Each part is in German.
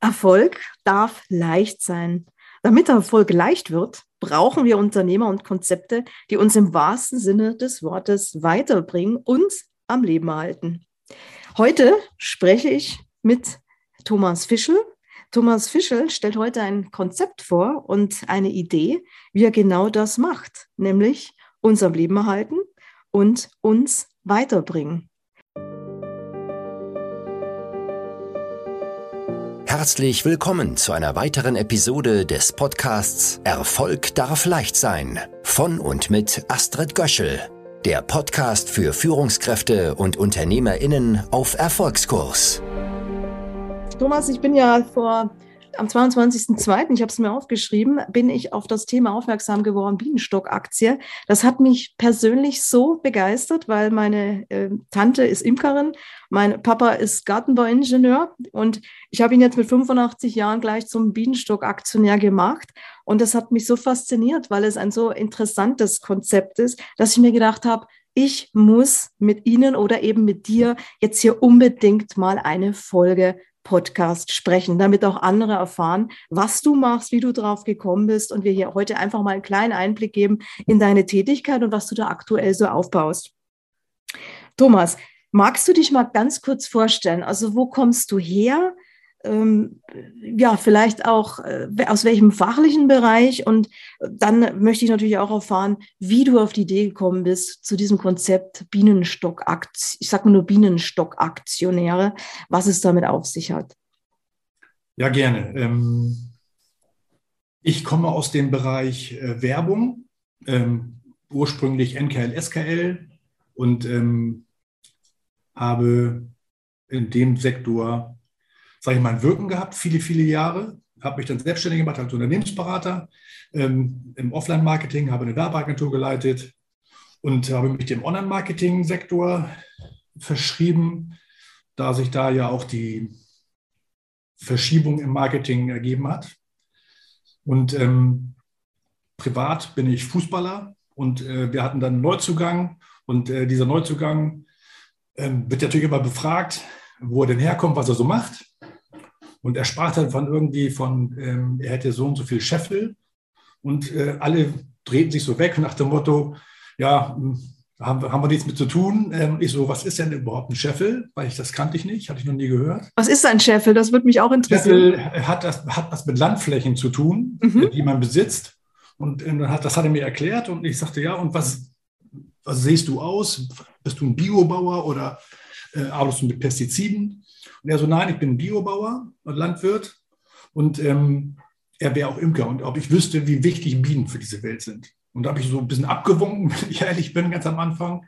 Erfolg darf leicht sein. Damit Erfolg leicht wird, brauchen wir Unternehmer und Konzepte, die uns im wahrsten Sinne des Wortes weiterbringen und am Leben halten. Heute spreche ich mit Thomas Fischel. Thomas Fischel stellt heute ein Konzept vor und eine Idee, wie er genau das macht, nämlich uns am Leben erhalten und uns weiterbringen. Herzlich willkommen zu einer weiteren Episode des Podcasts Erfolg darf leicht sein von und mit Astrid Göschel, der Podcast für Führungskräfte und Unternehmerinnen auf Erfolgskurs. Thomas, ich bin ja vor am 22.02., ich habe es mir aufgeschrieben, bin ich auf das Thema aufmerksam geworden, Bienenstock-Aktie. Das hat mich persönlich so begeistert, weil meine äh, Tante ist Imkerin, mein Papa ist Gartenbauingenieur und ich habe ihn jetzt mit 85 Jahren gleich zum Bienenstock-Aktionär gemacht. Und das hat mich so fasziniert, weil es ein so interessantes Konzept ist, dass ich mir gedacht habe, ich muss mit Ihnen oder eben mit dir jetzt hier unbedingt mal eine Folge Podcast sprechen, damit auch andere erfahren, was du machst, wie du drauf gekommen bist und wir hier heute einfach mal einen kleinen Einblick geben in deine Tätigkeit und was du da aktuell so aufbaust. Thomas, magst du dich mal ganz kurz vorstellen? Also wo kommst du her? Ähm, ja, vielleicht auch äh, aus welchem fachlichen Bereich. Und dann möchte ich natürlich auch erfahren, wie du auf die Idee gekommen bist zu diesem Konzept Bienenstock, ich sage nur Bienenstock-Aktionäre, was es damit auf sich hat. Ja, gerne. Ähm, ich komme aus dem Bereich äh, Werbung, ähm, ursprünglich NKL, SKL und ähm, habe in dem Sektor sage ich mal, ein Wirken gehabt, viele, viele Jahre. Habe mich dann selbstständig gemacht als Unternehmensberater ähm, im Offline-Marketing, habe eine Werbeagentur geleitet und habe mich dem Online-Marketing-Sektor verschrieben, da sich da ja auch die Verschiebung im Marketing ergeben hat. Und ähm, privat bin ich Fußballer und äh, wir hatten dann einen Neuzugang und äh, dieser Neuzugang äh, wird natürlich immer befragt, wo er denn herkommt, was er so macht. Und er sprach dann von irgendwie von, ähm, er hätte so und so viel Scheffel. Und äh, alle drehten sich so weg nach dem Motto, ja, hm, haben, haben wir nichts mit zu tun. Ähm, ich so, was ist denn überhaupt ein Scheffel? Weil ich das kannte ich nicht, hatte ich noch nie gehört. Was ist ein Scheffel? Das würde mich auch interessieren. Scheffel hat das, hat was mit Landflächen zu tun, mhm. die man besitzt. Und äh, hat, das hat er mir erklärt und ich sagte, ja, und was, was siehst du aus? Bist du ein Biobauer oder äh, arbeitest du mit Pestiziden? Und er so, nein, ich bin Biobauer und Landwirt und ähm, er wäre auch Imker und ob ich wüsste, wie wichtig Bienen für diese Welt sind. Und da habe ich so ein bisschen abgewunken, wenn ich ehrlich bin, ganz am Anfang,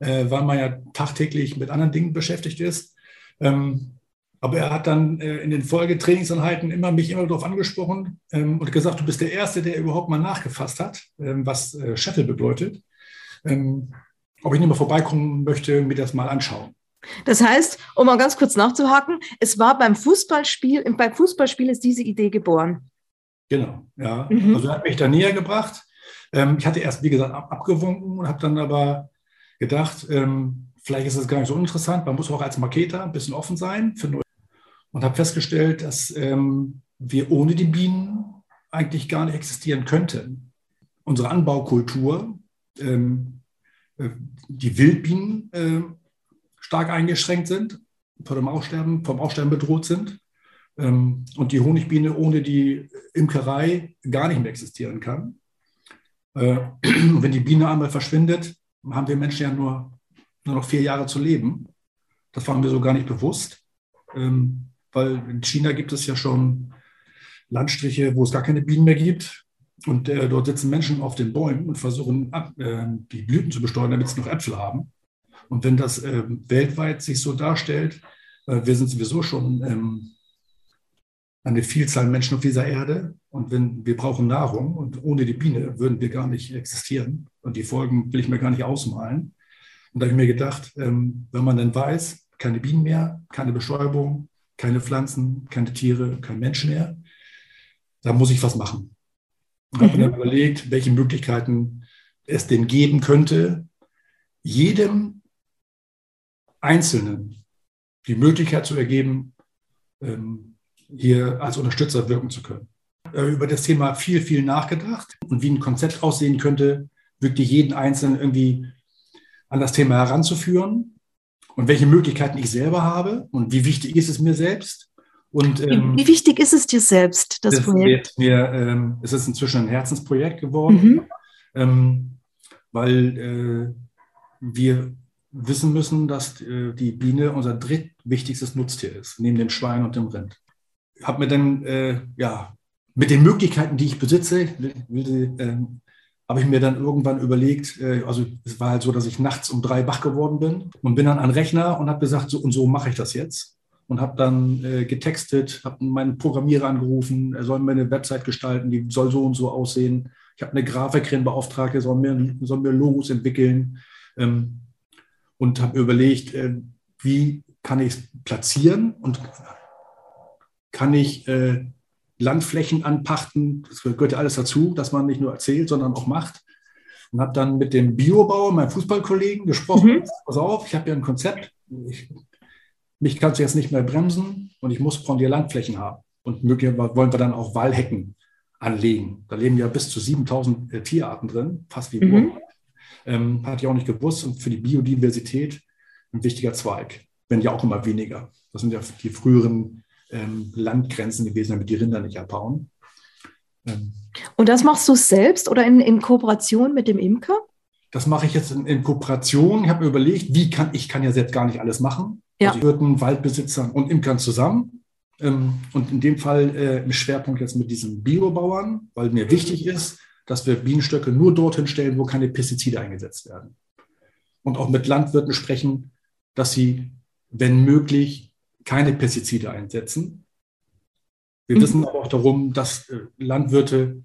äh, weil man ja tagtäglich mit anderen Dingen beschäftigt ist. Ähm, aber er hat dann äh, in den Folgetrainingseinheiten immer mich immer darauf angesprochen ähm, und gesagt, du bist der Erste, der überhaupt mal nachgefasst hat, ähm, was äh, Shuttle bedeutet. Ähm, ob ich nicht mal vorbeikommen möchte, mir das mal anschauen. Das heißt, um mal ganz kurz nachzuhaken, es war beim Fußballspiel, beim Fußballspiel ist diese Idee geboren. Genau, ja. Mhm. Also er hat mich da näher gebracht. Ähm, ich hatte erst, wie gesagt, abgewunken und habe dann aber gedacht, ähm, vielleicht ist das gar nicht so interessant. Man muss auch als Marketer ein bisschen offen sein für neue. Und habe festgestellt, dass ähm, wir ohne die Bienen eigentlich gar nicht existieren könnten. Unsere Anbaukultur, äh, die Wildbienen, stark eingeschränkt sind, vor dem Aussterben, vom Aussterben bedroht sind ähm, und die Honigbiene ohne die Imkerei gar nicht mehr existieren kann. Äh, wenn die Biene einmal verschwindet, haben wir Menschen ja nur, nur noch vier Jahre zu leben. Das war mir so gar nicht bewusst, ähm, weil in China gibt es ja schon Landstriche, wo es gar keine Bienen mehr gibt. Und äh, dort sitzen Menschen auf den Bäumen und versuchen, äh, die Blüten zu besteuern, damit sie noch Äpfel haben. Und wenn das äh, weltweit sich so darstellt, äh, wir sind sowieso schon ähm, eine Vielzahl Menschen auf dieser Erde und wenn wir brauchen Nahrung und ohne die Biene würden wir gar nicht existieren und die Folgen will ich mir gar nicht ausmalen. Und da habe ich mir gedacht, ähm, wenn man dann weiß, keine Bienen mehr, keine Bestäubung, keine Pflanzen, keine Tiere, kein Mensch mehr, da muss ich was machen. Und mhm. habe mir dann überlegt, welche Möglichkeiten es denn geben könnte, jedem Einzelnen die Möglichkeit zu ergeben, ähm, hier als Unterstützer wirken zu können. Äh, über das Thema viel, viel nachgedacht und wie ein Konzept aussehen könnte, wirklich jeden Einzelnen irgendwie an das Thema heranzuführen und welche Möglichkeiten ich selber habe und wie wichtig ist es mir selbst. Und, ähm, wie, wichtig ist es dir selbst, das, das Projekt? Mir, ähm, es ist inzwischen ein Herzensprojekt geworden, mhm. ähm, weil äh, wir wissen müssen, dass äh, die Biene unser drittwichtigstes Nutztier ist, neben dem Schwein und dem Rind. Ich habe mir dann äh, ja, mit den Möglichkeiten, die ich besitze, äh, habe ich mir dann irgendwann überlegt, äh, also es war halt so, dass ich nachts um drei wach geworden bin und bin dann an Rechner und habe gesagt, so und so mache ich das jetzt. Und habe dann äh, getextet, habe meinen Programmierer angerufen, er soll mir eine Website gestalten, die soll so und so aussehen. Ich habe eine Grafikerin beauftragt, er soll mir, soll mir Logos entwickeln. Ähm, und habe überlegt, äh, wie kann ich es platzieren und kann ich äh, Landflächen anpachten. Das gehört ja alles dazu, dass man nicht nur erzählt, sondern auch macht. Und habe dann mit dem Biobauer, meinem Fußballkollegen, gesprochen. Mhm. Pass auf, ich habe ja ein Konzept. Ich, mich kannst du jetzt nicht mehr bremsen und ich muss von dir Landflächen haben. Und möglicherweise wollen wir dann auch Wallhecken anlegen. Da leben ja bis zu 7000 äh, Tierarten drin, fast wie mhm. Ähm, hatte ich auch nicht gewusst. Und für die Biodiversität ein wichtiger Zweig. Wenn ja auch immer weniger. Das sind ja die früheren ähm, Landgrenzen gewesen, damit die Rinder nicht abhauen. Ähm, und das machst du selbst oder in, in Kooperation mit dem Imker? Das mache ich jetzt in, in Kooperation. Ich habe mir überlegt, wie kann ich kann ja selbst gar nicht alles machen. Ja. Also ich Waldbesitzern und Imkern zusammen. Ähm, und in dem Fall äh, im Schwerpunkt jetzt mit diesen Biobauern, weil mir wichtig ist, dass wir Bienenstöcke nur dorthin stellen, wo keine Pestizide eingesetzt werden. Und auch mit Landwirten sprechen, dass sie, wenn möglich, keine Pestizide einsetzen. Wir mhm. wissen aber auch darum, dass äh, Landwirte,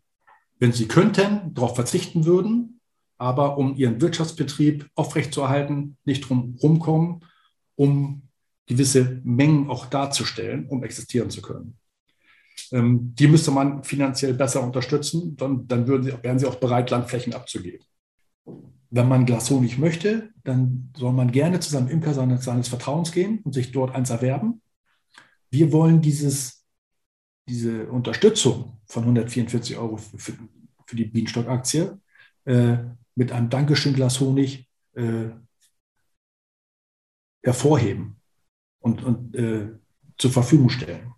wenn sie könnten, darauf verzichten würden, aber um ihren Wirtschaftsbetrieb aufrechtzuerhalten, nicht drum rumkommen, um gewisse Mengen auch darzustellen, um existieren zu können. Ähm, die müsste man finanziell besser unterstützen, dann, dann würden sie, wären sie auch bereit, Landflächen abzugeben. Wenn man Glashonig möchte, dann soll man gerne zu seinem Imker seines, seines Vertrauens gehen und sich dort eins erwerben. Wir wollen dieses, diese Unterstützung von 144 Euro für, für die Bienenstock-Aktie äh, mit einem Dankeschön Glas Honig äh, hervorheben und, und äh, zur Verfügung stellen,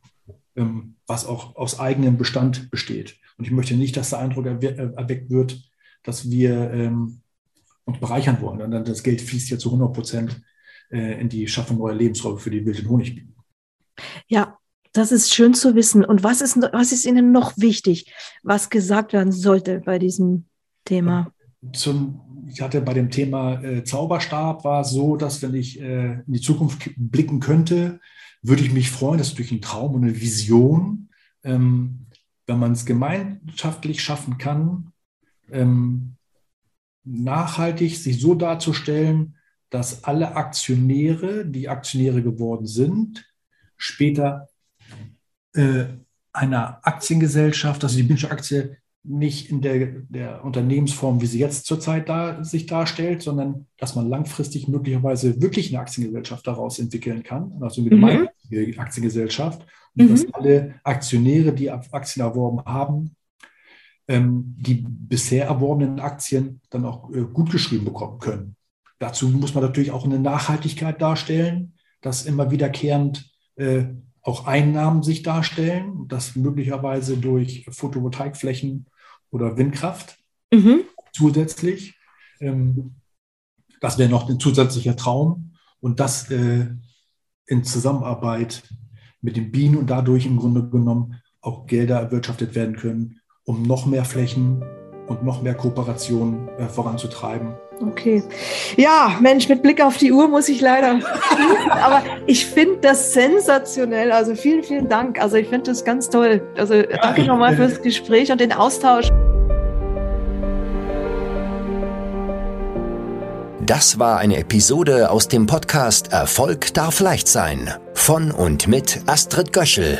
ähm, was auch aus eigenem Bestand besteht. Und ich möchte nicht, dass der Eindruck erweckt wird, dass wir ähm, uns bereichern wollen. Und dann das Geld fließt ja zu 100 Prozent äh, in die Schaffung neuer Lebensräume für die wilden Honigbienen. Ja, das ist schön zu wissen. Und was ist, was ist Ihnen noch wichtig, was gesagt werden sollte bei diesem Thema? Zum, ich hatte bei dem Thema äh, Zauberstab war es so, dass wenn ich äh, in die Zukunft blicken könnte, würde ich mich freuen, dass durch einen Traum und eine Vision, ähm, wenn man es gemeinschaftlich schaffen kann, ähm, nachhaltig sich so darzustellen, dass alle Aktionäre, die Aktionäre geworden sind, später äh, einer Aktiengesellschaft, also die Binsche Aktie nicht in der, der Unternehmensform, wie sie jetzt zurzeit da, sich darstellt, sondern dass man langfristig möglicherweise wirklich eine Aktiengesellschaft daraus entwickeln kann, also eine mhm. gemeinnützige Aktiengesellschaft, und mhm. dass alle Aktionäre, die Aktien erworben haben, ähm, die bisher erworbenen Aktien dann auch äh, gut geschrieben bekommen können. Dazu muss man natürlich auch eine Nachhaltigkeit darstellen, dass immer wiederkehrend äh, auch Einnahmen sich darstellen, das möglicherweise durch Photovoltaikflächen oder Windkraft mhm. zusätzlich. Ähm, das wäre noch ein zusätzlicher Traum und das äh, in Zusammenarbeit mit den Bienen und dadurch im Grunde genommen auch Gelder erwirtschaftet werden können, um noch mehr Flächen und noch mehr Kooperationen äh, voranzutreiben. Okay. Ja, Mensch, mit Blick auf die Uhr muss ich leider. Aber ich finde das sensationell. Also vielen, vielen Dank. Also ich finde das ganz toll. Also ja, danke nochmal fürs Gespräch und den Austausch. Das war eine Episode aus dem Podcast Erfolg darf leicht sein von und mit Astrid Göschel.